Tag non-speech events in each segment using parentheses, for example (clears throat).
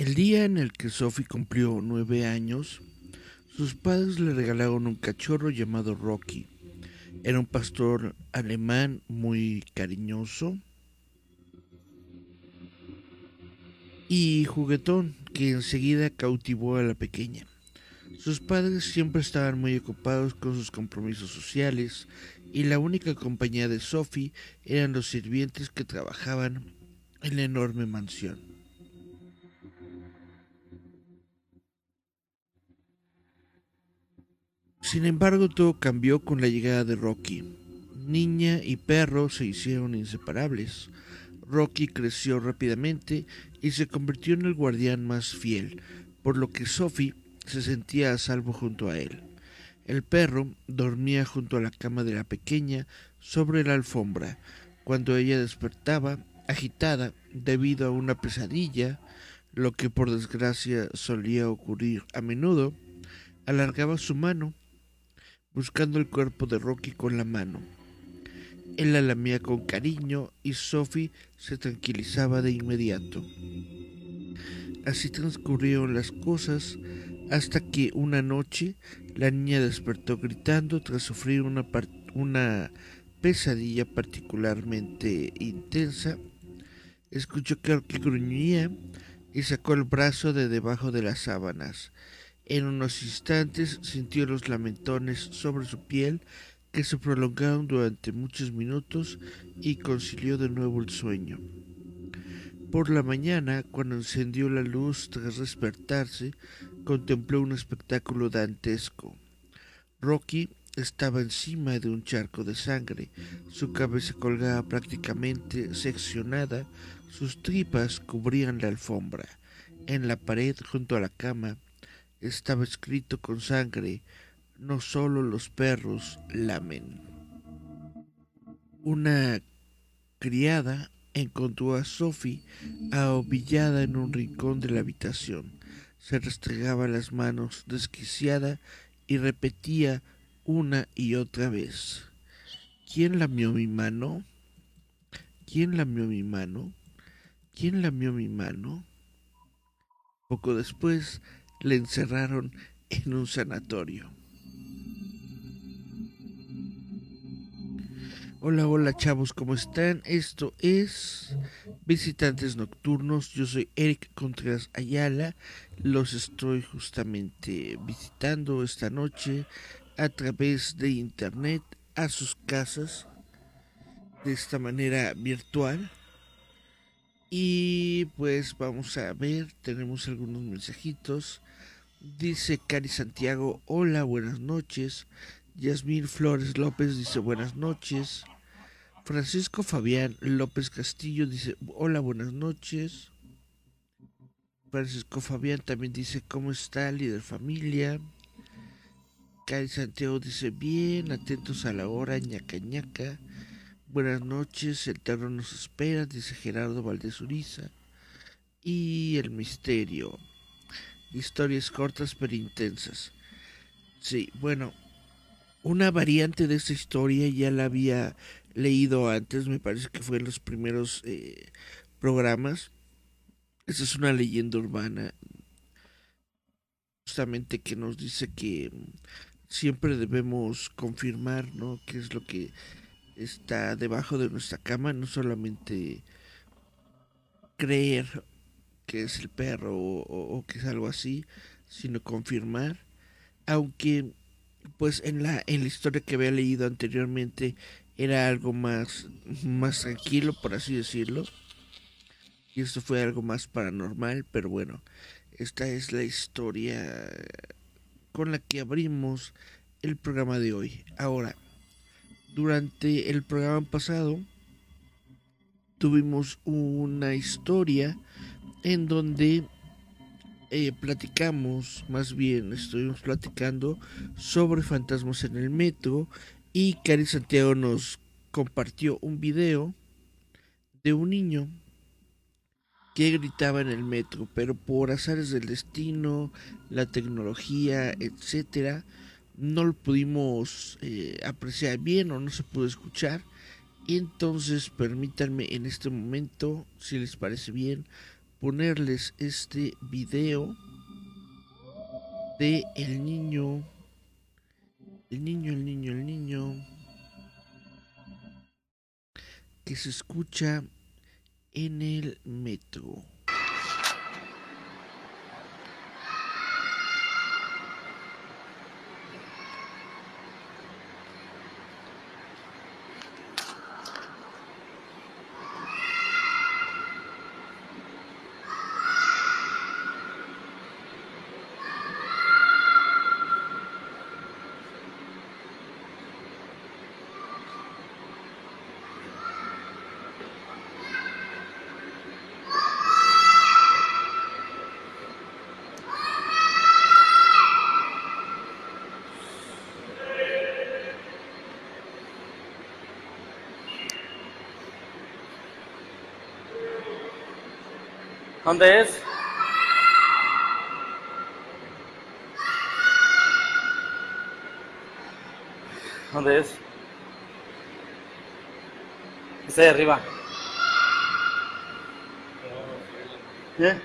El día en el que Sophie cumplió nueve años, sus padres le regalaron un cachorro llamado Rocky. Era un pastor alemán muy cariñoso y juguetón que enseguida cautivó a la pequeña. Sus padres siempre estaban muy ocupados con sus compromisos sociales y la única compañía de Sophie eran los sirvientes que trabajaban en la enorme mansión. Sin embargo, todo cambió con la llegada de Rocky. Niña y perro se hicieron inseparables. Rocky creció rápidamente y se convirtió en el guardián más fiel, por lo que Sophie se sentía a salvo junto a él. El perro dormía junto a la cama de la pequeña sobre la alfombra. Cuando ella despertaba, agitada debido a una pesadilla, lo que por desgracia solía ocurrir a menudo, alargaba su mano buscando el cuerpo de Rocky con la mano. Él la lamía con cariño y Sophie se tranquilizaba de inmediato. Así transcurrieron las cosas hasta que una noche la niña despertó gritando tras sufrir una, pesadilla particularmente intensa. Escuchó que Rocky gruñía y sacó el brazo de debajo de las sábanas. En unos instantes sintió los lamentones sobre su piel que se prolongaron durante muchos minutos y concilió de nuevo el sueño. Por la mañana, cuando encendió la luz tras despertarse, contempló un espectáculo dantesco. Rocky estaba encima de un charco de sangre, su cabeza colgaba prácticamente seccionada, sus tripas cubrían la alfombra. En la pared junto a la cama estaba escrito con sangre, no solo los perros lamen. Una criada encontró a Sophie ahobillada en un rincón de la habitación. Se restregaba las manos desquiciada y repetía una y otra vez. ¿Quién lamió mi mano? ¿Quién lamió mi mano? ¿Quién lamió mi mano? Poco después le encerraron en un sanatorio. Hola, hola chavos, ¿cómo están? Esto es Visitantes Nocturnos. Yo soy Eric Contreras Ayala. Los estoy justamente visitando esta noche a través de internet a sus casas de esta manera virtual. Y pues vamos a ver, tenemos algunos mensajitos. Dice Cari Santiago, hola, buenas noches. Yasmín Flores López dice buenas noches. Francisco Fabián López Castillo dice hola, buenas noches. Francisco Fabián también dice cómo está, líder familia. Cari Santiago dice bien, atentos a la hora, ñaca ñaca. Buenas noches, el terror nos espera, dice Gerardo Valdés Uriza. Y el misterio. Historias cortas pero intensas. Sí, bueno, una variante de esta historia ya la había leído antes, me parece que fue en los primeros eh, programas. Esa es una leyenda urbana, justamente que nos dice que siempre debemos confirmar, ¿no? ¿Qué es lo que está debajo de nuestra cama? No solamente creer que es el perro o, que es algo así, sino confirmar, aunque pues en la en la historia que había leído anteriormente era algo más más tranquilo por así decirlo. Y esto fue algo más paranormal pero bueno esta es la historia con la que abrimos el programa de hoy. Ahora durante el programa pasado tuvimos una historia en donde eh, platicamos, más bien estuvimos platicando sobre fantasmas en el metro y Cari Santiago nos compartió un video de un niño que gritaba en el metro, pero por azares del destino, la tecnología, etcétera, no lo pudimos eh, apreciar bien o no se pudo escuchar. Entonces permítanme en este momento, si les parece bien, ponerles este video de el niño, el niño, el niño, el niño, que se escucha en el metro. ¿Dónde es? ¿Dónde es? Está ahí arriba. ¿Eh?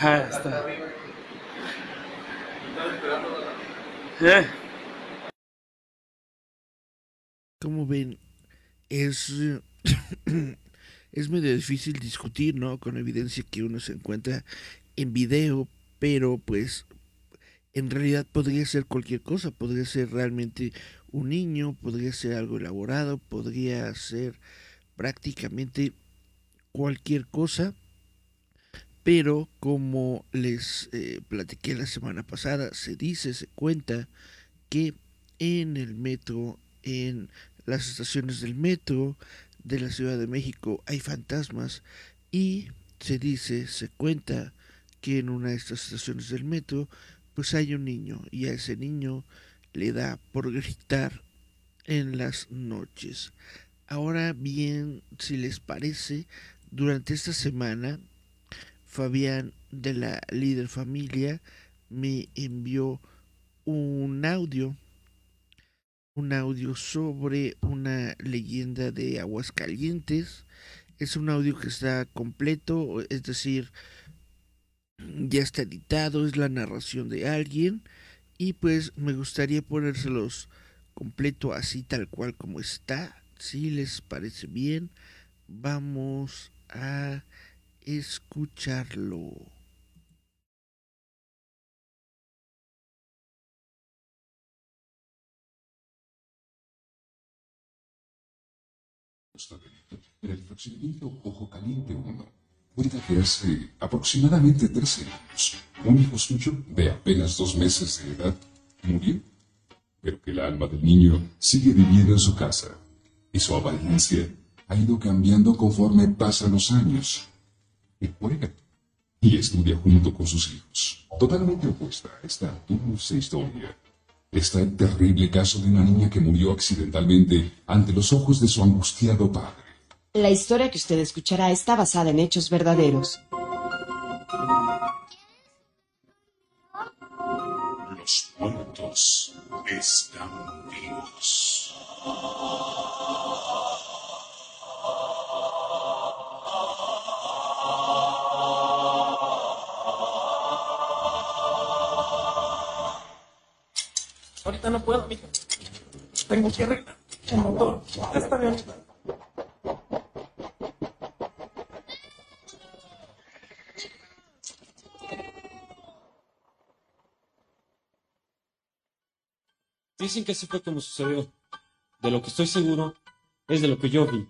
Ah, está. ¿Eh? Como ven, es, es discutir, ¿no? Con evidencia que uno se encuentra en video, pero pues en realidad podría ser cualquier cosa, podría ser realmente un niño, podría ser algo elaborado, podría ser prácticamente cualquier cosa, pero como les eh, platiqué la semana pasada, se dice, se cuenta que en el metro, en las estaciones del metro de la Ciudad de México hay fantasmas y se dice, se cuenta que en una de estas estaciones del metro pues hay un niño y a ese niño le da por gritar en las noches. Ahora bien, si les parece, durante esta semana, Fabián de la líder familia me envió un audio, un audio sobre una leyenda de Aguascalientes. Es un audio que está completo, es decir, ya está editado, es la narración de alguien y pues me gustaría ponérselos completo así tal cual como está. Si les parece bien, vamos a escucharlo. El procedimiento Ojo Caliente 1 puede hacerse aproximadamente tres años. Un hijo suyo de apenas dos meses de edad murió, pero que el alma del niño sigue viviendo en su casa y su apariencia ha ido cambiando conforme pasan los años. Y juega y estudia junto con sus hijos. Totalmente opuesta a esta dulce historia está el terrible caso de una niña que murió accidentalmente ante los ojos de su angustiado padre. La historia que usted escuchará está basada en hechos verdaderos. Los muertos están vivos. Ahorita no puedo, mija. Tengo que arreglar el motor. Está bien. Dicen que así fue como sucedió. De lo que estoy seguro es de lo que yo vi.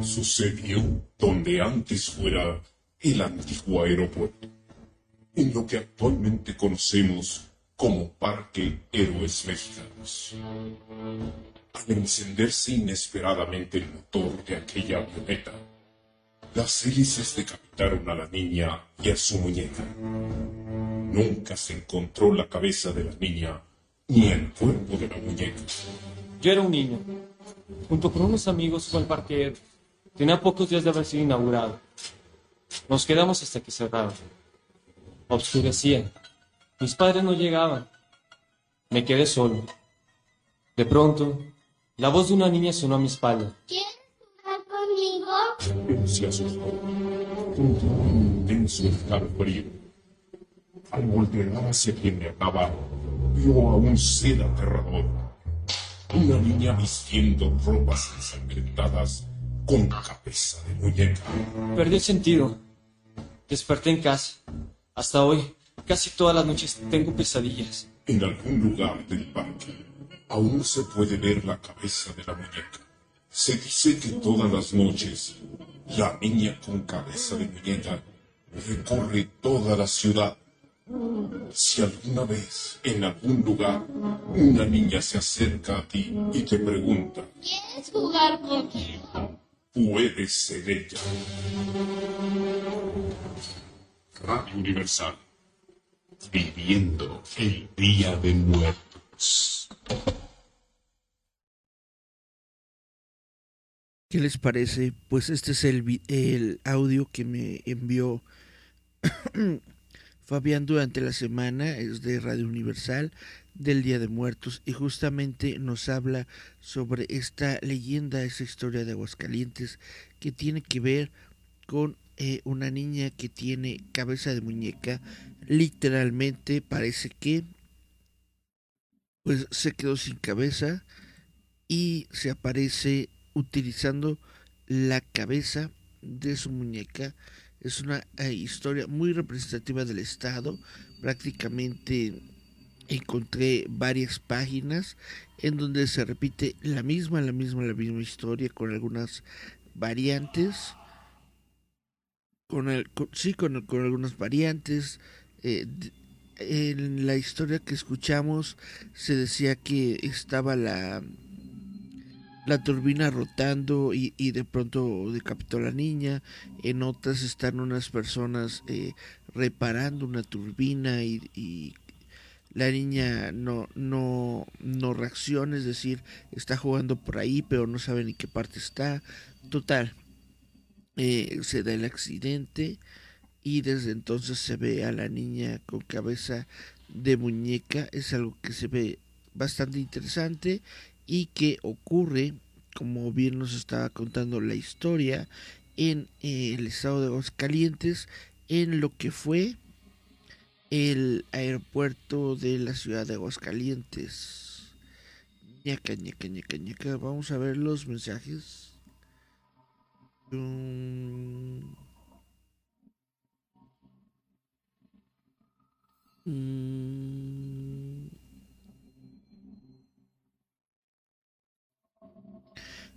Sucedió donde antes fuera el antiguo aeropuerto, en lo que actualmente conocemos como Parque Héroes Mexicanos. Al encenderse inesperadamente el motor de aquella avioneta, Las hélices decapitaron a la niña y a su muñeca. Nunca se encontró la cabeza de la niña ni el cuerpo de la muñeca. Yo era un niño. Junto con unos amigos fue al parque. Tenía pocos días de haber sido inaugurado. Nos quedamos hasta que cerraba. Obscurecía. Mis padres no llegaban. Me quedé solo. De pronto, la voz de una niña sonó a mi espalda. ¿Quieres jugar conmigo? Él se asustó. Junto a un intenso escalofrío. Al voltear hacia quien le hablaba, vio a un ser aterrador. Una niña vistiendo ropas ensangrentadas con cabeza de muñeca. Perdí el sentido. Desperté en casa. Hasta hoy, casi todas las noches tengo pesadillas. En algún lugar del parque aún se puede ver la cabeza de la muñeca. Se dice que todas las noches la niña con cabeza de muñeca recorre toda la ciudad. Si alguna vez en algún lugar una niña se acerca a ti y te pregunta, ¿Quieres jugar conmigo? puedes ser ella. Radio Universal. Viviendo el Día de Muertos. ¿Qué les parece? Pues este es el, el audio que me envió (clears throat) Fabián durante la semana, es de Radio Universal del Día de Muertos y justamente nos habla sobre esta leyenda, esa historia de Aguascalientes que tiene que ver con eh, una niña que tiene cabeza de muñeca, literalmente parece que pues se quedó sin cabeza y se aparece utilizando la cabeza de su muñeca. Es una eh, historia muy representativa del estado. Prácticamente encontré varias páginas en donde se repite la misma, la misma, la misma historia con algunas variantes. Con el, con- sí, con, con algunas variantes. eh, en la historia que escuchamos se decía que estaba la la turbina rotando y, y de pronto decapitó a la niña. En otras están unas personas eh, reparando una turbina y, la niña no, no, no reacciona, es decir, está jugando por ahí pero no sabe ni qué parte está. Total, eh, se da el accidente y desde entonces se ve a la niña con cabeza de muñeca. Es algo que se ve bastante interesante y que ocurre, como bien nos estaba contando la historia, en eh, el estado de Aguascalientes, en lo que fue el aeropuerto de la ciudad de Aguascalientes. ñaca, ñaca, ñaca, ñaca. Vamos a ver los mensajes. Mm. Mm.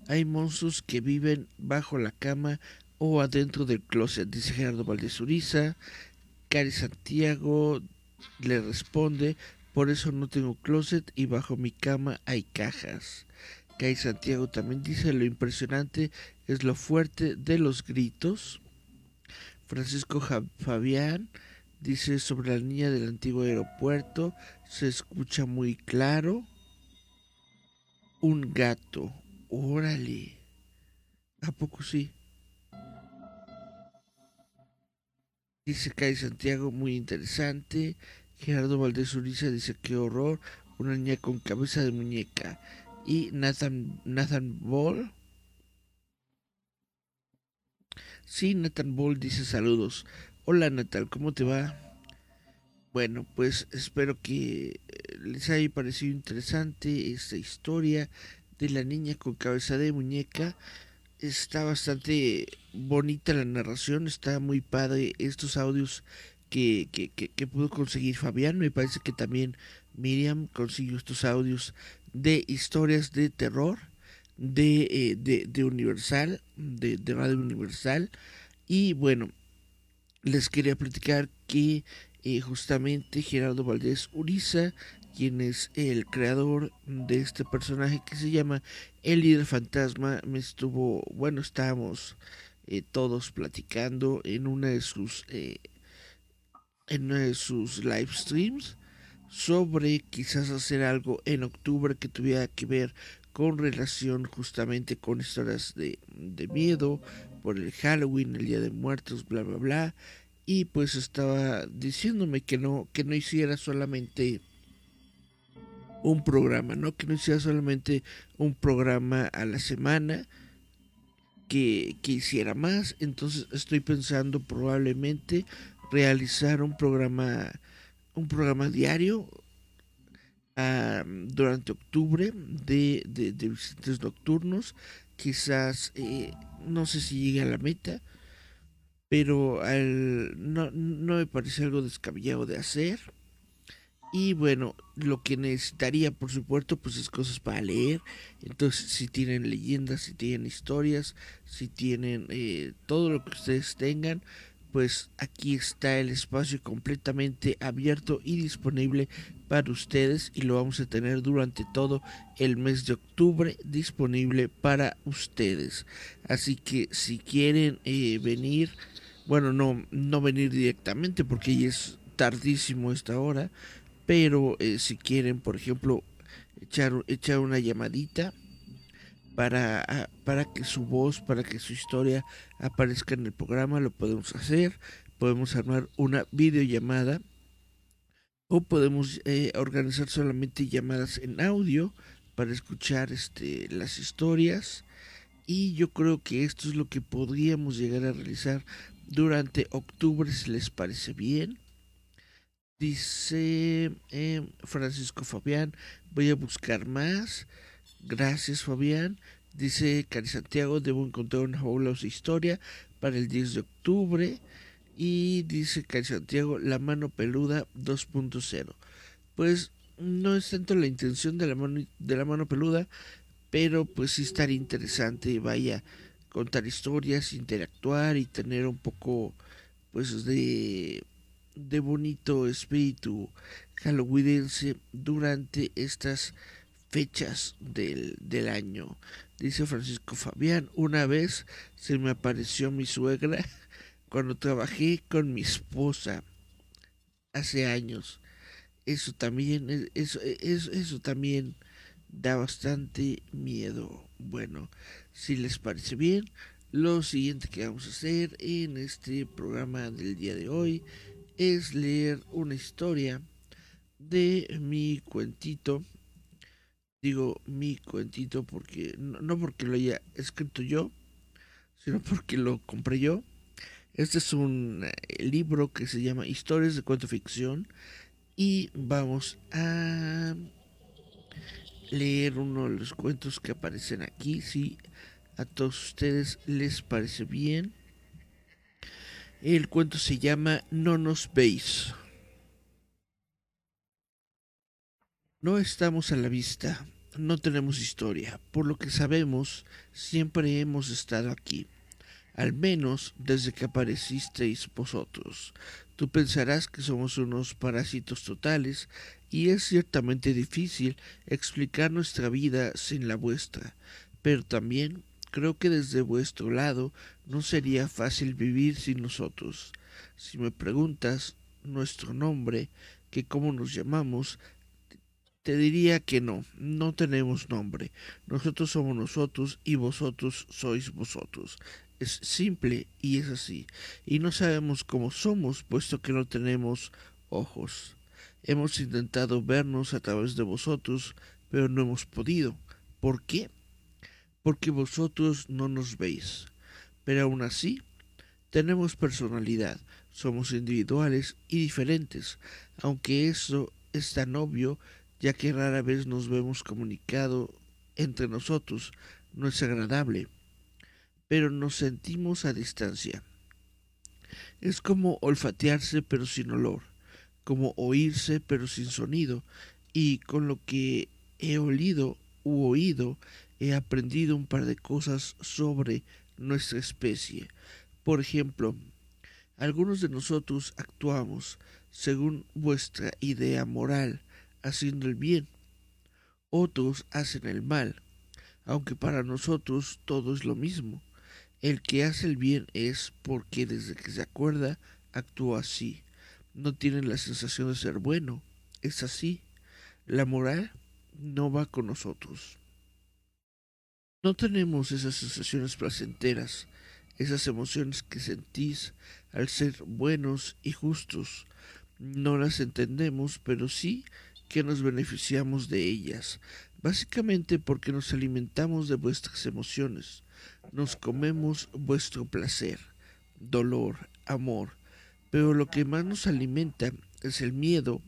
Hay monstruos que viven bajo la cama o adentro del closet, dice Gerardo Valdez Uriza. Cari Santiago le responde, por eso no tengo closet y bajo mi cama hay cajas. Cari Santiago también dice, lo impresionante es lo fuerte de los gritos. Francisco Fabián dice sobre la niña del antiguo aeropuerto, se escucha muy claro. Un gato, órale. ¿A poco sí? Dice Kai Santiago, muy interesante. Gerardo Valdés Uriza dice, qué horror. Una niña con cabeza de muñeca. Y Nathan, Nathan Ball. Sí, Nathan Ball dice saludos. Hola Natal, ¿cómo te va? Bueno, pues espero que eh, les haya parecido interesante esta historia de la niña con cabeza de muñeca. Está bastante bonita la narración, está muy padre estos audios que, que, que, pudo conseguir Fabián. Me parece que también Miriam consiguió estos audios de historias de terror de, eh, de, de Universal, de, de Radio Universal. Y bueno, les quería platicar que eh, justamente Gerardo Valdés Uriza, quien es el creador de este personaje que se llama El líder fantasma, me estuvo, bueno, estábamos eh, todos platicando en una de sus eh, en de sus live streams sobre quizás hacer algo en octubre que tuviera que ver con relación justamente con historias de, de miedo por el Halloween, el Día de Muertos, bla bla bla. Y pues estaba diciéndome que no que no hiciera solamente un programa, ¿no? Que no hiciera solamente un programa a la semana, que, que hiciera más. Entonces estoy pensando probablemente realizar un programa, un programa diario durante octubre de, de, visitantes nocturnos. Quizás, eh, no sé si llegue a la meta, pero no, no me parece algo descabellado de hacer. Y bueno, lo que necesitaría, por supuesto, pues es cosas para leer. Entonces, si tienen leyendas, si tienen historias, si tienen eh, todo lo que ustedes tengan, pues aquí está el espacio completamente abierto y disponible para ustedes y lo vamos a tener durante todo el mes de octubre disponible para ustedes. Así que si quieren eh, venir, bueno, no, no venir directamente porque ya es tardísimo esta hora, pero eh, si quieren, por ejemplo, echar, echar una llamadita para, para que su voz, para que su historia aparezca en el programa, lo podemos hacer. Podemos armar una videollamada o podemos eh, organizar solamente llamadas en audio para escuchar este, las historias. Y yo creo que esto es lo que podríamos llegar a realizar durante octubre, si les parece bien. Dice eh, Francisco Fabián, voy a buscar más. Gracias Fabián. Dice Cari Santiago, debo encontrar una fabulosa historia para el 10 de octubre. Y dice Cari Santiago, la mano peluda 2.0. Pues no es tanto la intención de la mano, de la mano peluda, pero pues sí estaría interesante, vaya, contar historias, interactuar y tener un poco pues de de bonito espíritu halloweenense durante estas fechas del, del año. Dice Francisco Fabián, una vez se me apareció mi suegra (laughs) cuando trabajé con mi esposa hace años. Eso también, eso, eso, eso también da bastante miedo. Bueno, si les parece bien, lo siguiente que vamos a hacer en este programa del día de hoy es leer una historia de mi cuentito. Digo mi cuentito porque no porque lo haya escrito yo, sino porque lo compré yo. Este es un eh, libro que se llama Historias de cuento ficción y vamos a leer uno de los cuentos que aparecen aquí, si a todos ustedes les parece bien. El cuento se llama No nos veis. No estamos a la vista, no tenemos historia, por lo que sabemos, siempre hemos estado aquí, al menos desde que aparecisteis vosotros. Tú pensarás que somos unos parásitos totales, y es ciertamente difícil explicar nuestra vida sin la vuestra, pero también Creo que desde vuestro lado no sería fácil vivir sin nosotros. Si me preguntas nuestro nombre, que cómo nos llamamos, te diría que no, no tenemos nombre. Nosotros somos nosotros y vosotros sois vosotros. Es simple y es así. Y no sabemos cómo somos, puesto que no tenemos ojos. Hemos intentado vernos a través de vosotros, pero no hemos podido. ¿Por qué? porque vosotros no nos veis. Pero aún así, tenemos personalidad, somos individuales y diferentes, aunque eso es tan obvio, ya que rara vez nos vemos comunicado entre nosotros, no es agradable, pero nos sentimos a distancia. Es como olfatearse pero sin olor, como oírse pero sin sonido, y con lo que he olido u oído he aprendido un par de cosas sobre nuestra especie. Por ejemplo, algunos de nosotros actuamos según vuestra idea moral, haciendo el bien. Otros hacen el mal, aunque para nosotros todo es lo mismo. El que hace el bien es porque desde que se acuerda actúa así. No tiene la sensación de ser bueno. Es así. La moral no va con nosotros. No tenemos esas sensaciones placenteras, esas emociones que sentís al ser buenos y justos. No las entendemos, pero sí que nos beneficiamos de ellas, básicamente porque nos alimentamos de vuestras emociones, nos comemos vuestro placer, dolor, amor, pero lo que más nos alimenta es el miedo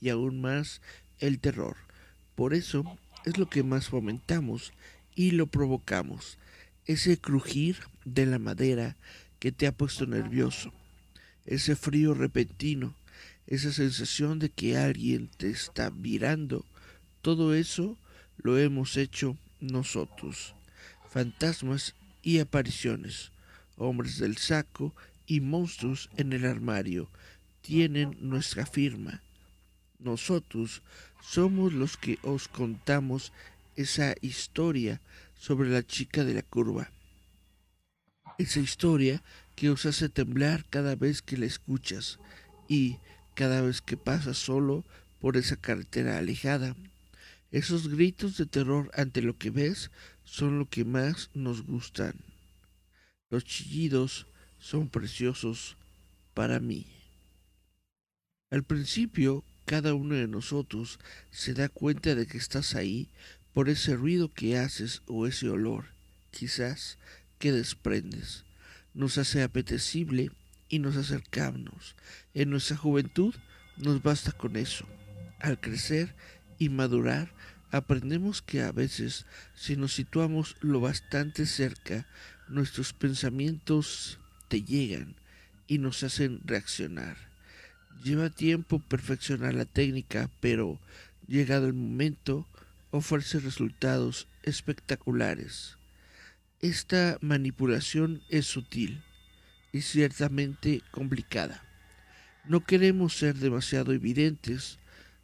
y aún más el terror. Por eso es lo que más fomentamos y lo provocamos, ese crujir de la madera que te ha puesto nervioso, ese frío repentino, esa sensación de que alguien te está mirando, todo eso lo hemos hecho nosotros, fantasmas y apariciones, hombres del saco y monstruos en el armario, tienen nuestra firma. Nosotros somos los que os contamos esa historia sobre la chica de la curva. Esa historia que os hace temblar cada vez que la escuchas y cada vez que pasas solo por esa carretera alejada. Esos gritos de terror ante lo que ves son lo que más nos gustan. Los chillidos son preciosos para mí. Al principio, cada uno de nosotros se da cuenta de que estás ahí por ese ruido que haces o ese olor, quizás, que desprendes. Nos hace apetecible y nos acercamos. En nuestra juventud nos basta con eso. Al crecer y madurar, aprendemos que a veces, si nos situamos lo bastante cerca, nuestros pensamientos te llegan y nos hacen reaccionar. Lleva tiempo perfeccionar la técnica, pero llegado el momento, ofrece resultados espectaculares. Esta manipulación es sutil y ciertamente complicada. No queremos ser demasiado evidentes.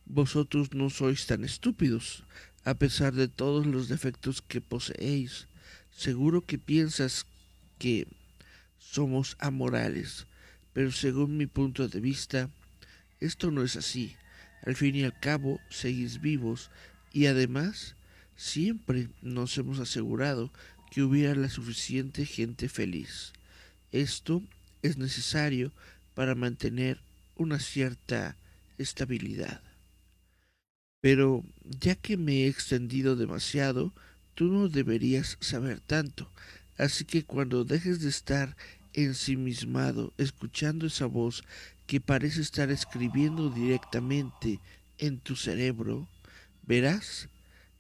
Vosotros no sois tan estúpidos, a pesar de todos los defectos que poseéis. Seguro que piensas que somos amorales, pero según mi punto de vista, esto no es así. Al fin y al cabo, seguís vivos y además siempre nos hemos asegurado que hubiera la suficiente gente feliz. Esto es necesario para mantener una cierta estabilidad. Pero ya que me he extendido demasiado, tú no deberías saber tanto, así que cuando dejes de estar ensimismado escuchando esa voz que parece estar escribiendo directamente en tu cerebro, verás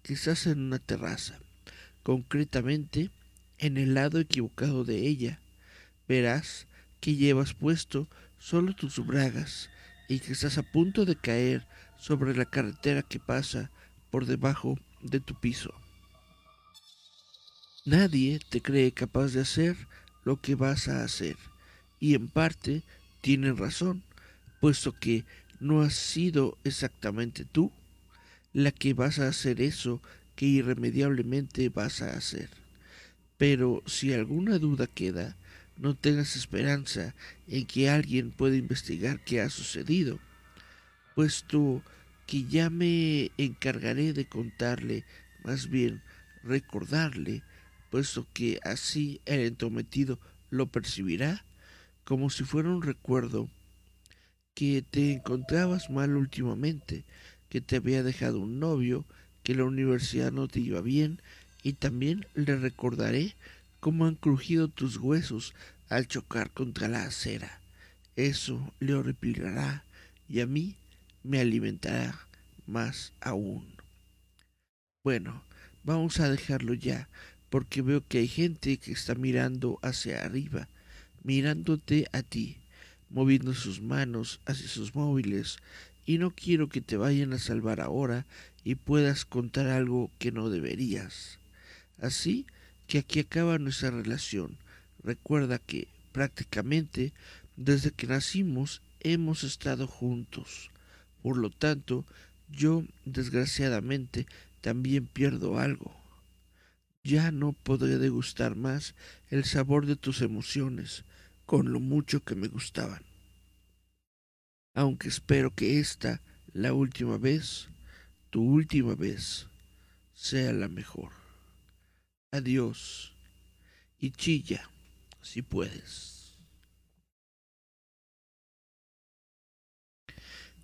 que estás en una terraza, concretamente en el lado equivocado de ella. Verás que llevas puesto solo tus bragas y que estás a punto de caer sobre la carretera que pasa por debajo de tu piso. Nadie te cree capaz de hacer lo que vas a hacer y en parte tienen razón, puesto que no has sido exactamente tú la que vas a hacer eso que irremediablemente vas a hacer. Pero si alguna duda queda, no tengas esperanza en que alguien pueda investigar qué ha sucedido, puesto que ya me encargaré de contarle, más bien recordarle, puesto que así el entrometido lo percibirá como si fuera un recuerdo que te encontrabas mal últimamente, que te había dejado un novio, que la universidad no te iba bien, y también le recordaré cómo han crujido tus huesos al chocar contra la acera. Eso le horripilará y a mí me alimentará más aún. Bueno, vamos a dejarlo ya, porque veo que hay gente que está mirando hacia arriba, mirándote a ti, moviendo sus manos hacia sus móviles, y no quiero que te vayan a salvar ahora y puedas contar algo que no deberías. Así que aquí acaba nuestra relación. Recuerda que prácticamente desde que nacimos hemos estado juntos. Por lo tanto, yo desgraciadamente también pierdo algo. ya no podré degustar más el sabor de tus emociones con lo mucho que me gustaban. Aunque espero que esta, la última vez, tu última vez, sea la mejor. Adiós y chilla si puedes.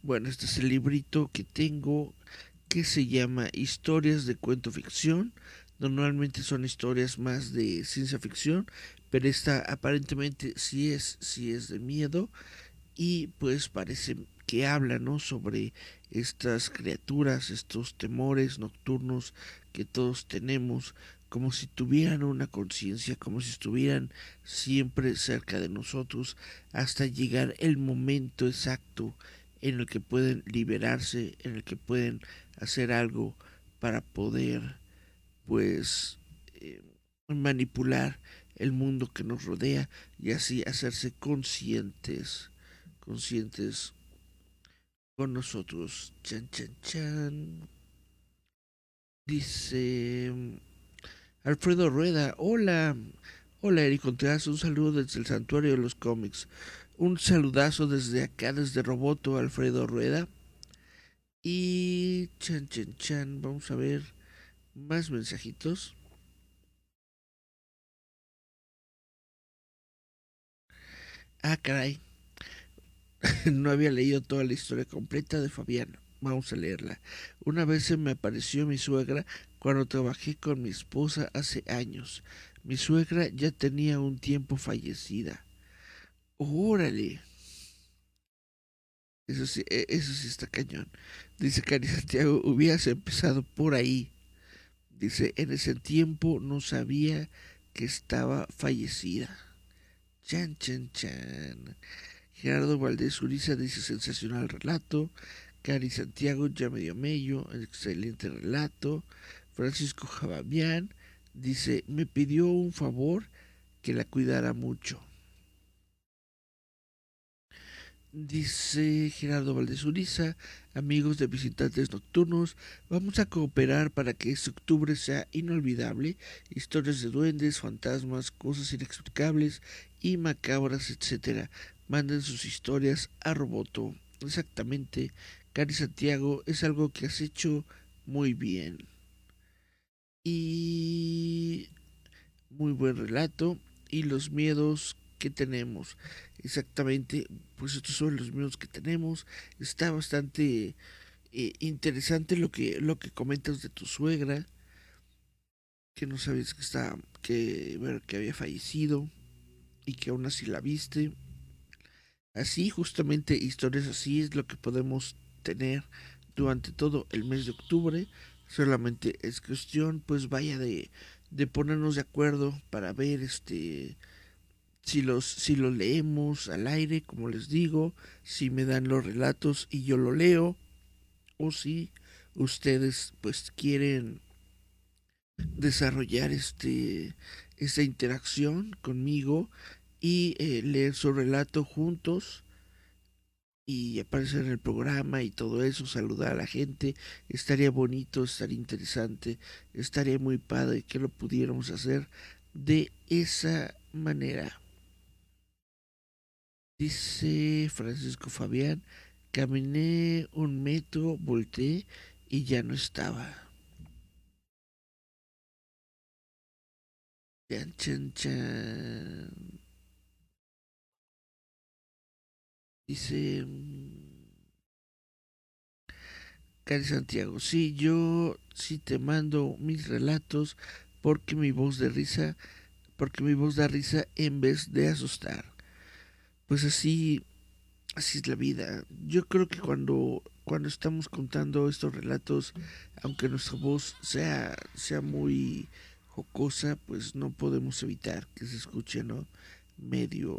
Bueno, este es el librito que tengo que se llama Historias de cuento ficción. Normalmente son historias más de ciencia ficción, pero esta aparentemente sí es, sí es de miedo y pues parece que habla ¿no? sobre estas criaturas, estos temores nocturnos que todos tenemos, como si tuvieran una conciencia, como si estuvieran siempre cerca de nosotros, hasta llegar el momento exacto en el que pueden liberarse, en el que pueden hacer algo para poder, pues, eh, manipular el mundo que nos rodea y así hacerse conscientes, conscientes con nosotros. Chan, chan, chan. Dice Alfredo Rueda, hola, hola Eric Contreras, un saludo desde el santuario de los cómics. Un saludazo desde acá, desde Roboto, Alfredo Rueda. Y chan, chan, chan, vamos a ver más mensajitos. Ah, caray. (laughs) no había leído toda la historia completa de Fabián. Vamos a leerla. Una vez se me apareció mi suegra cuando trabajé con mi esposa hace años. Mi suegra ya tenía un tiempo fallecida. Órale. Eso sí, e, eso sí está cañón. Dice Cari Santiago, hubieras empezado por ahí. Dice, en ese tiempo no sabía que estaba fallecida. Chan, chan, chan. Gerardo Valdés Uriza dice sensacional relato. Cari Santiago ya medio mello, excelente relato. Francisco Jababián dice, me pidió un favor que la cuidara mucho. Dice Gerardo Valdés Uriza, amigos de visitantes nocturnos, vamos a cooperar para que este octubre sea inolvidable. Historias de duendes, fantasmas, cosas inexplicables y macabras, etc. Manden sus historias a Roboto. Exactamente, Cari Santiago, es algo que has hecho muy bien. Y muy buen relato. Y los miedos que tenemos. Exactamente, pues estos son los miedos que tenemos. Está bastante eh, interesante lo que, lo que comentas de tu suegra. Que no sabes que está, que, que había fallecido y que aún así la viste. Así, justamente, historias así es lo que podemos tener durante todo el mes de octubre. Solamente es cuestión, pues vaya de, de ponernos de acuerdo para ver este si los si lo leemos al aire, como les digo, si me dan los relatos y yo lo leo o si ustedes pues quieren desarrollar este esta interacción conmigo y eh, leer su relato juntos y aparecer en el programa y todo eso, saludar a la gente, estaría bonito, estaría interesante, estaría muy padre que lo pudiéramos hacer de esa manera. Dice Francisco Fabián, caminé un metro, volteé y ya no estaba. Chan, chan, chan. Dice Cari Santiago, sí, yo sí te mando mis relatos porque mi voz de risa, porque mi voz da risa en vez de asustar pues así, así es la vida. Yo creo que cuando, cuando estamos contando estos relatos, aunque nuestra voz sea, sea muy jocosa, pues no podemos evitar que se escuche, ¿no? Medio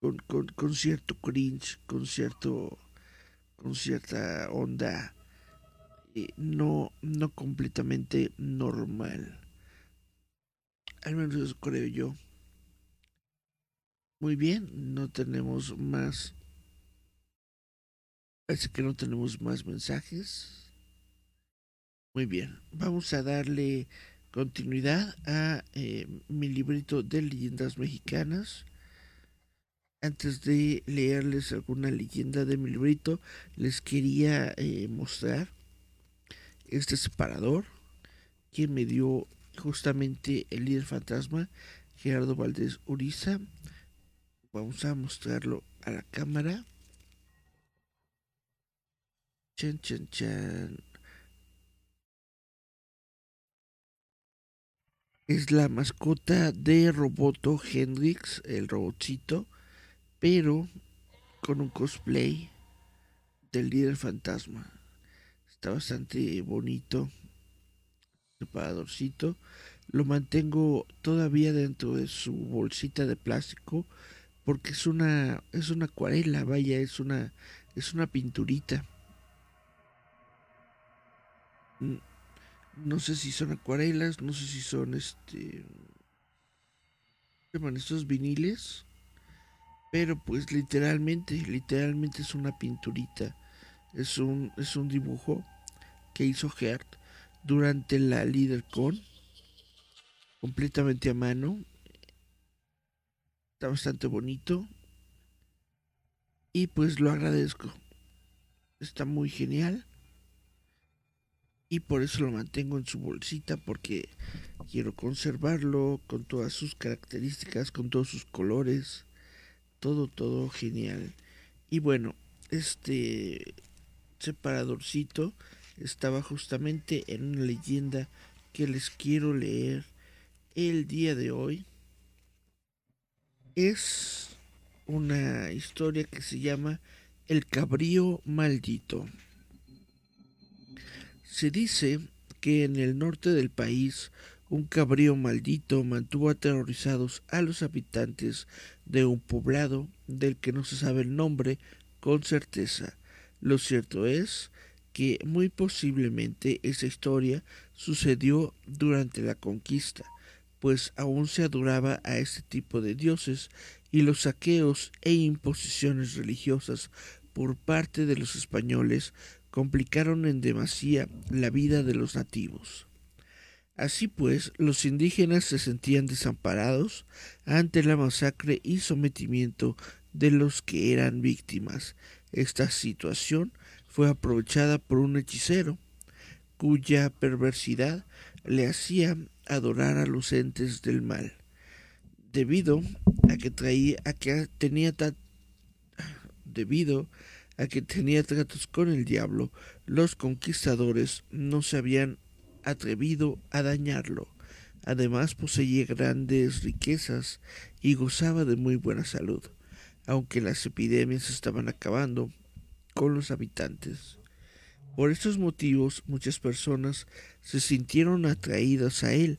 con, con, con cierto cringe, con cierto con cierta onda eh, no, no completamente normal. Al menos eso creo yo. Muy bien, no tenemos más. Parece que no tenemos más mensajes. Muy bien, vamos a darle continuidad a eh, mi librito de leyendas mexicanas. Antes de leerles alguna leyenda de mi librito, les quería eh, mostrar este separador que me dio justamente el líder fantasma Gerardo Valdés Uriza. Vamos a mostrarlo a la cámara. Chan, chan, chan. Es la mascota de Roboto Hendrix, el robotcito, pero con un cosplay del líder fantasma. Está bastante bonito. Separadorcito. Lo mantengo todavía dentro de su bolsita de plástico porque es una es una acuarela, vaya, es una es una pinturita. No sé si son acuarelas, no sé si son este llaman estos viniles, pero pues literalmente, literalmente es una pinturita. Es un es un dibujo que hizo Gert durante la LeaderCon completamente a mano. Está bastante bonito. Y pues lo agradezco. Está muy genial. Y por eso lo mantengo en su bolsita porque quiero conservarlo con todas sus características, con todos sus colores. Todo, todo genial. Y bueno, este separadorcito estaba justamente en una leyenda que les quiero leer el día de hoy es una historia que se llama El cabrío maldito. Se dice que en el norte del país un cabrío maldito mantuvo aterrorizados a los habitantes de un poblado del que no se sabe el nombre con certeza. Lo cierto es que muy posiblemente esa historia sucedió durante la conquista pues aún se adoraba a este tipo de dioses y los saqueos e imposiciones religiosas por parte de los españoles complicaron en demasía la vida de los nativos. Así pues, los indígenas se sentían desamparados ante la masacre y sometimiento de los que eran víctimas. Esta situación fue aprovechada por un hechicero, cuya perversidad le hacía adorar a los entes del mal, debido a que traía, a que tenía debido a que tenía tratos con el diablo, los conquistadores no se habían atrevido a dañarlo. Además poseía grandes riquezas y gozaba de muy buena salud, aunque las epidemias estaban acabando con los habitantes. Por estos motivos muchas personas se sintieron atraídas a él,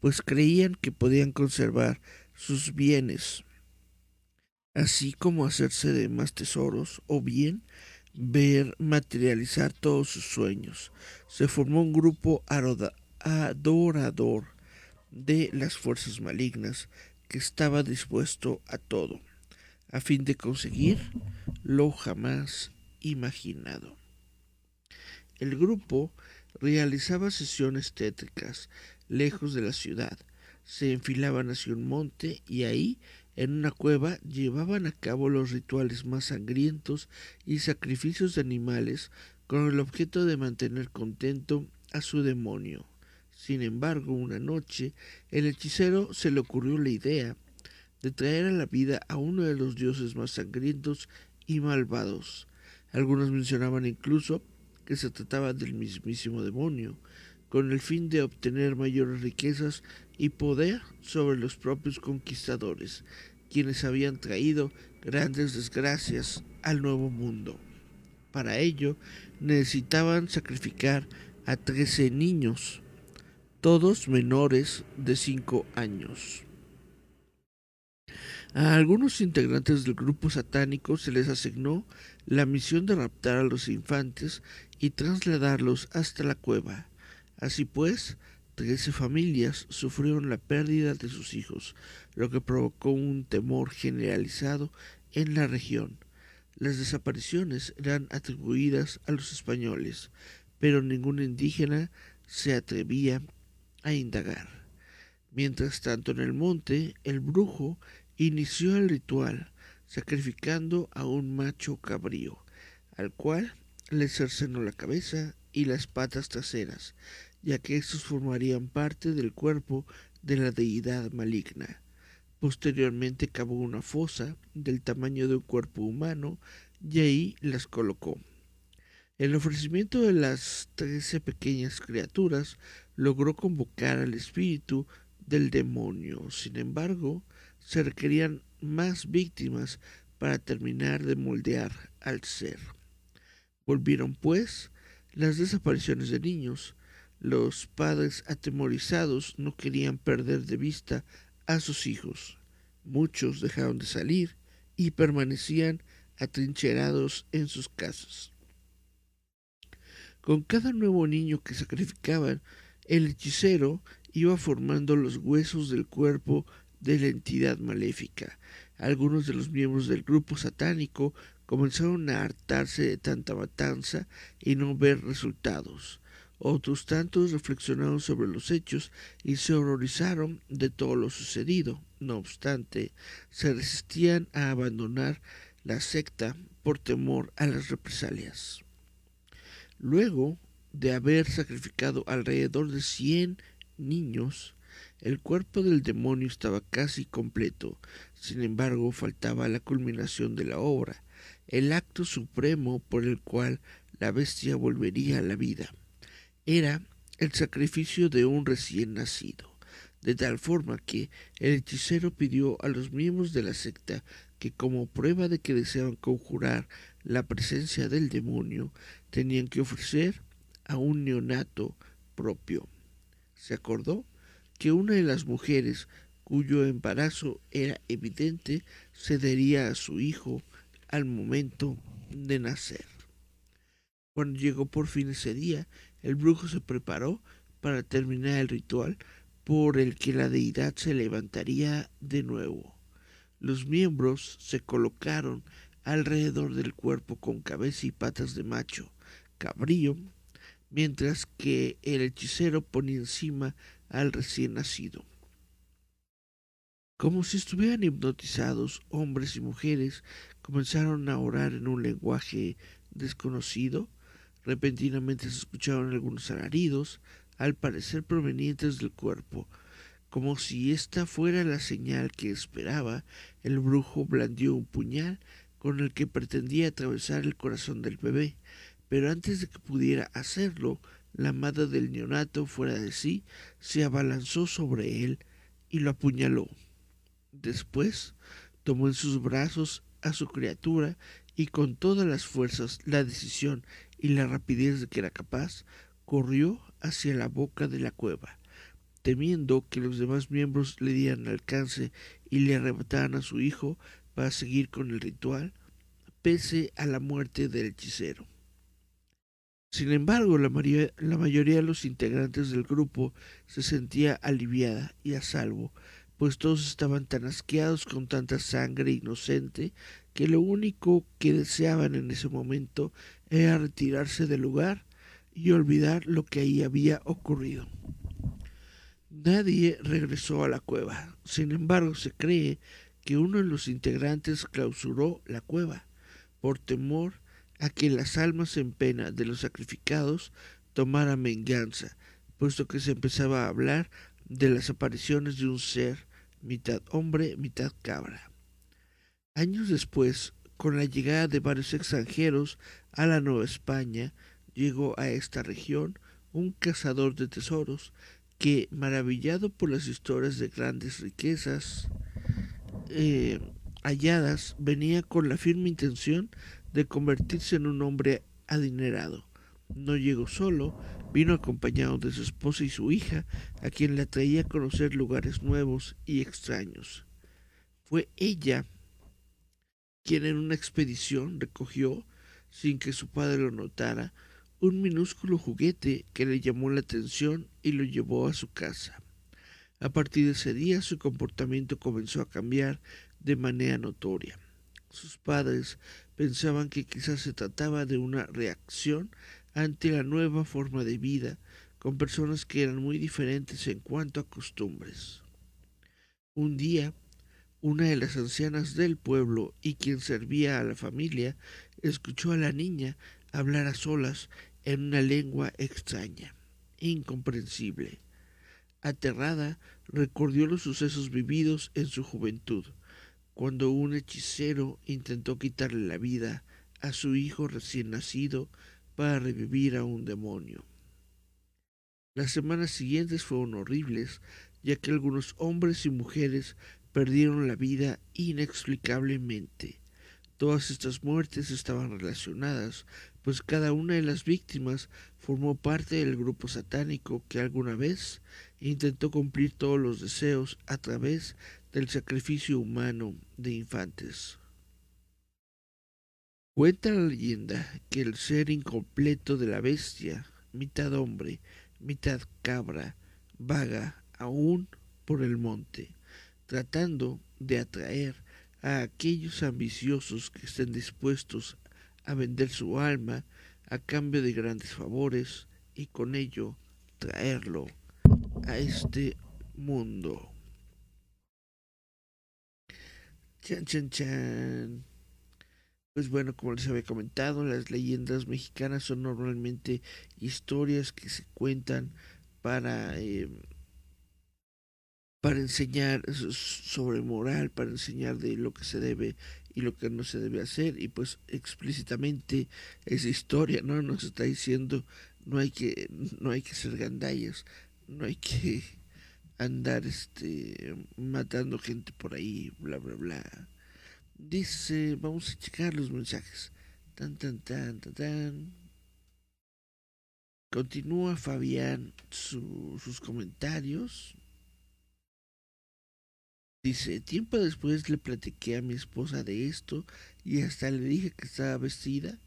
pues creían que podían conservar sus bienes, así como hacerse de más tesoros, o bien ver materializar todos sus sueños. Se formó un grupo adorador de las fuerzas malignas que estaba dispuesto a todo, a fin de conseguir lo jamás imaginado. El grupo realizaba sesiones tétricas lejos de la ciudad. Se enfilaban hacia un monte y ahí, en una cueva, llevaban a cabo los rituales más sangrientos y sacrificios de animales con el objeto de mantener contento a su demonio. Sin embargo, una noche, el hechicero se le ocurrió la idea de traer a la vida a uno de los dioses más sangrientos y malvados. Algunos mencionaban incluso que se trataba del mismísimo demonio, con el fin de obtener mayores riquezas y poder sobre los propios conquistadores, quienes habían traído grandes desgracias al nuevo mundo. Para ello necesitaban sacrificar a trece niños, todos menores de cinco años. A algunos integrantes del grupo satánico se les asignó la misión de raptar a los infantes y trasladarlos hasta la cueva. Así pues, trece familias sufrieron la pérdida de sus hijos, lo que provocó un temor generalizado en la región. Las desapariciones eran atribuidas a los españoles, pero ningún indígena se atrevía a indagar. Mientras tanto en el monte, el brujo inició el ritual sacrificando a un macho cabrío, al cual le cercenó la cabeza y las patas traseras, ya que estos formarían parte del cuerpo de la deidad maligna. Posteriormente cavó una fosa del tamaño de un cuerpo humano y ahí las colocó. El ofrecimiento de las trece pequeñas criaturas logró convocar al espíritu del demonio. Sin embargo, se requerían más víctimas para terminar de moldear al ser. Volvieron, pues, las desapariciones de niños. Los padres atemorizados no querían perder de vista a sus hijos. Muchos dejaron de salir y permanecían atrincherados en sus casas. Con cada nuevo niño que sacrificaban, el hechicero iba formando los huesos del cuerpo de la entidad maléfica. Algunos de los miembros del grupo satánico comenzaron a hartarse de tanta matanza y no ver resultados. Otros tantos reflexionaron sobre los hechos y se horrorizaron de todo lo sucedido. No obstante, se resistían a abandonar la secta por temor a las represalias. Luego de haber sacrificado alrededor de cien niños, el cuerpo del demonio estaba casi completo, sin embargo faltaba la culminación de la obra, el acto supremo por el cual la bestia volvería a la vida. Era el sacrificio de un recién nacido, de tal forma que el hechicero pidió a los miembros de la secta que como prueba de que deseaban conjurar la presencia del demonio, tenían que ofrecer a un neonato propio. Se acordó que una de las mujeres cuyo embarazo era evidente cedería a su hijo al momento de nacer. Cuando llegó por fin ese día, el brujo se preparó para terminar el ritual por el que la deidad se levantaría de nuevo. Los miembros se colocaron alrededor del cuerpo con cabeza y patas de macho, cabrío, mientras que el hechicero ponía encima al recién nacido. Como si estuvieran hipnotizados, hombres y mujeres comenzaron a orar en un lenguaje desconocido. Repentinamente se escucharon algunos alaridos, al parecer provenientes del cuerpo. Como si esta fuera la señal que esperaba, el brujo blandió un puñal con el que pretendía atravesar el corazón del bebé, pero antes de que pudiera hacerlo, la madre del neonato, fuera de sí, se abalanzó sobre él y lo apuñaló. Después tomó en sus brazos a su criatura y con todas las fuerzas, la decisión y la rapidez de que era capaz, corrió hacia la boca de la cueva, temiendo que los demás miembros le dieran alcance y le arrebataran a su hijo para seguir con el ritual, pese a la muerte del hechicero. Sin embargo, la, la mayoría de los integrantes del grupo se sentía aliviada y a salvo, pues todos estaban tan asqueados con tanta sangre inocente que lo único que deseaban en ese momento era retirarse del lugar y olvidar lo que ahí había ocurrido. Nadie regresó a la cueva. Sin embargo, se cree que uno de los integrantes clausuró la cueva por temor a que las almas en pena de los sacrificados tomaran venganza, puesto que se empezaba a hablar de las apariciones de un ser mitad hombre, mitad cabra. Años después, con la llegada de varios extranjeros a la Nueva España, llegó a esta región un cazador de tesoros que, maravillado por las historias de grandes riquezas eh, halladas, venía con la firme intención de convertirse en un hombre adinerado. No llegó solo, vino acompañado de su esposa y su hija, a quien le atraía a conocer lugares nuevos y extraños. Fue ella quien en una expedición recogió, sin que su padre lo notara, un minúsculo juguete que le llamó la atención y lo llevó a su casa. A partir de ese día su comportamiento comenzó a cambiar de manera notoria. Sus padres pensaban que quizás se trataba de una reacción ante la nueva forma de vida con personas que eran muy diferentes en cuanto a costumbres. Un día, una de las ancianas del pueblo y quien servía a la familia escuchó a la niña hablar a solas en una lengua extraña, incomprensible. Aterrada, recordó los sucesos vividos en su juventud, cuando un hechicero intentó quitarle la vida a su hijo recién nacido para revivir a un demonio. Las semanas siguientes fueron horribles, ya que algunos hombres y mujeres perdieron la vida inexplicablemente. Todas estas muertes estaban relacionadas, pues cada una de las víctimas formó parte del grupo satánico que alguna vez intentó cumplir todos los deseos a través del sacrificio humano de infantes. Cuenta la leyenda que el ser incompleto de la bestia, mitad hombre, mitad cabra, vaga aún por el monte, tratando de atraer a aquellos ambiciosos que estén dispuestos a vender su alma a cambio de grandes favores y con ello traerlo a este mundo. Chan, chan, chan. Pues bueno, como les había comentado, las leyendas mexicanas son normalmente historias que se cuentan para, eh, para enseñar sobre moral, para enseñar de lo que se debe y lo que no se debe hacer. Y pues explícitamente esa historia no nos está diciendo no hay que, no hay que ser gandallas, no hay que andar este matando gente por ahí, bla bla bla. Dice, vamos a checar los mensajes. Tan, tan, tan, tan, tan. Continúa Fabián sus comentarios. Dice, tiempo después le platiqué a mi esposa de esto y hasta le dije que estaba vestida.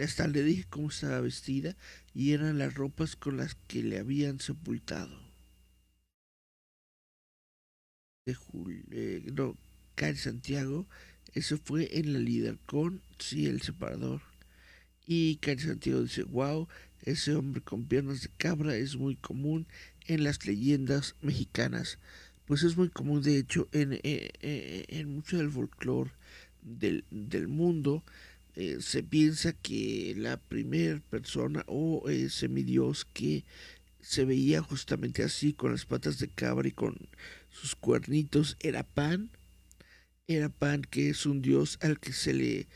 Hasta le dije cómo estaba vestida y eran las ropas con las que le habían sepultado. De eh, no, Cari Santiago, eso fue en la líder con sí, el separador. Y Cari Santiago dice, wow, ese hombre con piernas de cabra es muy común en las leyendas mexicanas. Pues es muy común, de hecho, en, eh, eh, en mucho del folclore del, del mundo. Eh, se piensa que la primera persona o semidios que se veía justamente así, con las patas de cabra y con sus cuernitos, era Pan era Pan, que es un dios al que se le,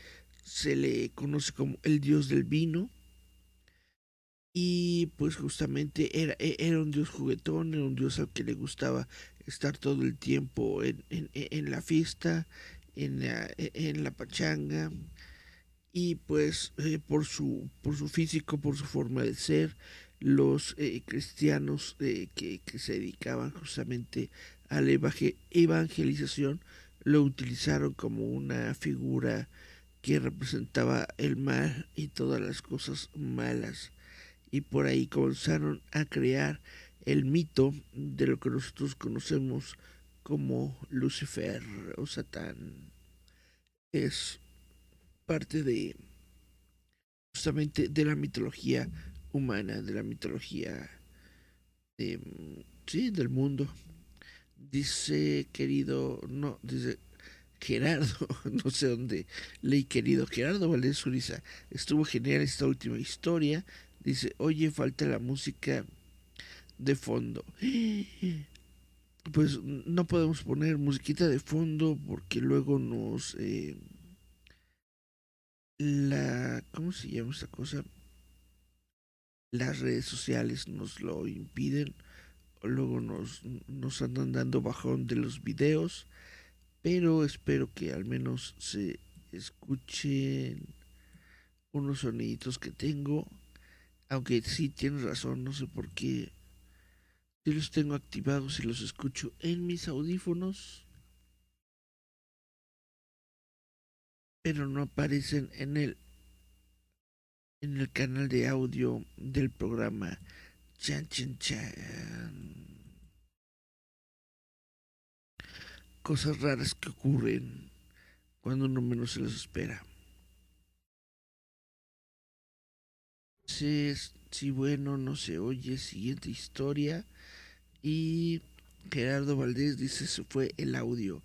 se le conoce como el dios del vino. Y pues justamente era, e, era un dios juguetón, era un dios al que le gustaba estar todo el tiempo en, en, la fiesta, en la, en la pachanga. Y pues eh, por, su, por su físico, por su forma de ser, los eh, cristianos eh, que, que, se dedicaban justamente a la evangelización, lo utilizaron como una figura que representaba el mal y todas las cosas malas. Y por ahí comenzaron a crear el mito de lo que nosotros conocemos como Lucifer o Satán. Es parte de justamente de la mitología humana, de la mitología de, sí, del mundo. Dice, querido, no, dice Gerardo, (laughs) no sé dónde leí, querido Gerardo Valdés Uriza. Estuvo genial esta última historia. Dice, oye, falta la música de fondo. Pues no podemos poner musiquita de fondo porque luego nos... Eh, la... ¿Cómo se llama esta cosa? Las redes sociales nos lo impiden luego nos, nos andan dando bajón de los videos, pero espero que al menos se escuchen unos soniditos que tengo, aunque sí tienes razón, no sé por qué. Si los tengo activados y los escucho en mis audífonos, pero no aparecen en el en el canal de audio del programa Chan, chan, chan. Cosas raras que ocurren cuando uno menos se las espera. Entonces, si bueno, no se oye. Siguiente historia. Y Gerardo Valdés dice se fue el audio.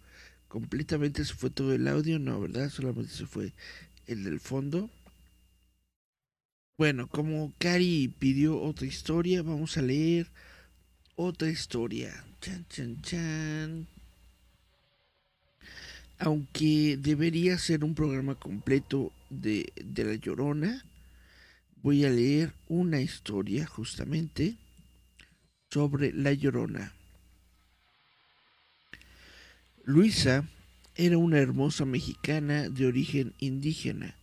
Completamente se fue todo el audio, no, ¿verdad? Solamente se fue el del fondo. Bueno, como Cari pidió otra historia, vamos a leer otra historia. Chan, chan, chan. Aunque debería ser un programa completo de, de La Llorona, voy a leer una historia justamente sobre La Llorona. Luisa era una hermosa mexicana de origen indígena.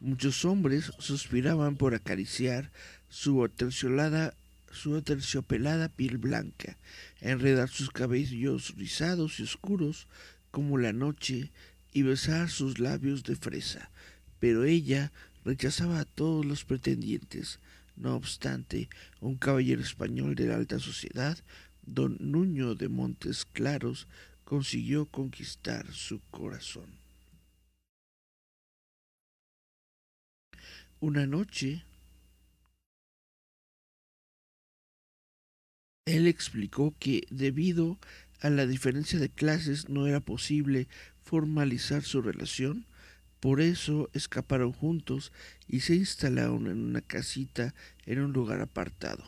Muchos hombres suspiraban por acariciar su aterciolada, su aterciopelada piel blanca, enredar sus cabellos rizados y oscuros como la noche y besar sus labios de fresa. Pero ella rechazaba a todos los pretendientes. No obstante, un caballero español de la alta sociedad, don Nuño de Montes Claros, consiguió conquistar su corazón. Una noche, él explicó que debido a la diferencia de clases no era posible formalizar su relación, por eso escaparon juntos y se instalaron en una casita en un lugar apartado.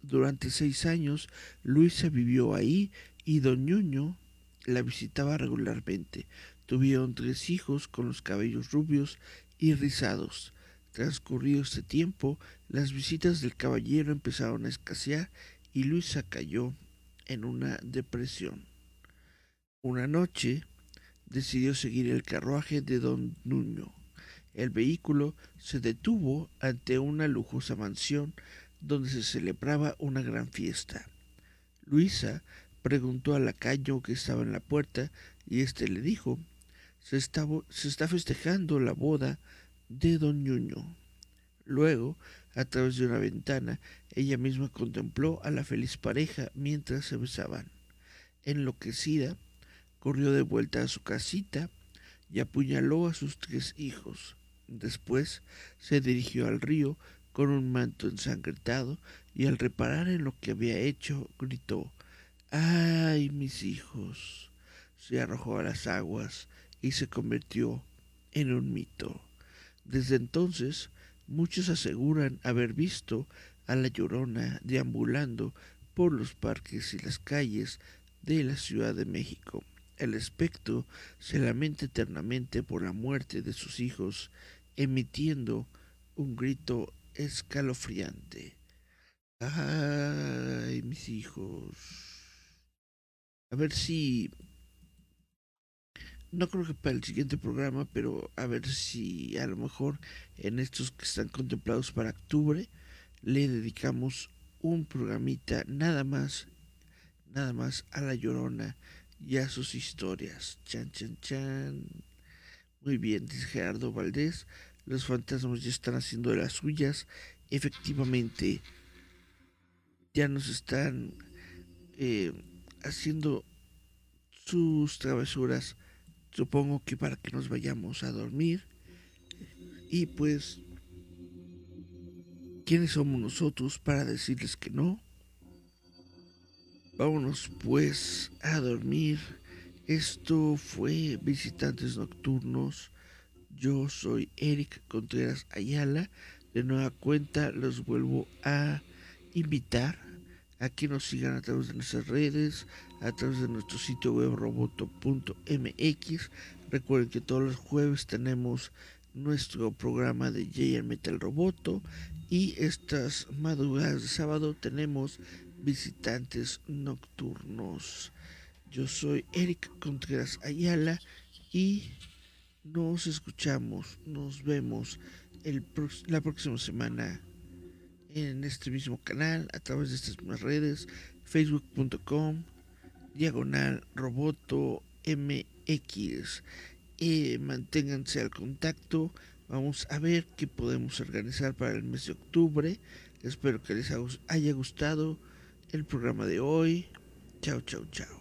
Durante seis años, Luisa vivió ahí y don Ñuño la visitaba regularmente. Tuvieron tres hijos con los cabellos rubios y rizados. Transcurrido este tiempo, las visitas del caballero empezaron a escasear y Luisa cayó en una depresión. Una noche decidió seguir el carruaje de don Nuño. El vehículo se detuvo ante una lujosa mansión donde se celebraba una gran fiesta. Luisa preguntó al lacayo que estaba en la puerta y éste le dijo se está, se está festejando la boda de don Ñuño. Luego, a través de una ventana, ella misma contempló a la feliz pareja mientras se besaban. Enloquecida, corrió de vuelta a su casita y apuñaló a sus tres hijos. Después se dirigió al río con un manto ensangrentado y al reparar en lo que había hecho, gritó ¡Ay, mis hijos! Se arrojó a las aguas y se convirtió en un mito. Desde entonces, muchos aseguran haber visto a la llorona deambulando por los parques y las calles de la Ciudad de México. El espectro se lamenta eternamente por la muerte de sus hijos, emitiendo un grito escalofriante. ¡Ay, mis hijos! A ver si... No creo que para el siguiente programa, pero a ver si a lo mejor en estos que están contemplados para octubre le dedicamos un programita nada más, nada más a la llorona y a sus historias. Chan, chan, chan. Muy bien, dice Gerardo Valdés. Los fantasmas ya están haciendo las suyas. Efectivamente, ya nos están eh, haciendo sus travesuras, supongo que para que nos vayamos a dormir. Y pues, ¿quiénes somos nosotros para decirles que no? Vámonos pues a dormir. Esto fue Visitantes Nocturnos. Yo soy Eric Contreras Ayala. De nueva cuenta los vuelvo a invitar a que nos sigan a través de nuestras redes, a través de nuestro sitio web roboto.mx. Recuerden que todos los jueves tenemos nuestro programa de J Metal Roboto y estas madrugadas de sábado tenemos visitantes nocturnos. Yo soy Eric Contreras Ayala y nos escuchamos, nos vemos el, la próxima semana en este mismo canal, a través de estas mismas redes, facebook.com, diagonal roboto mx. y manténganse al contacto. Vamos a ver qué podemos organizar para el mes de octubre. Espero que les haya gustado el programa de hoy. Chao, chao, chao.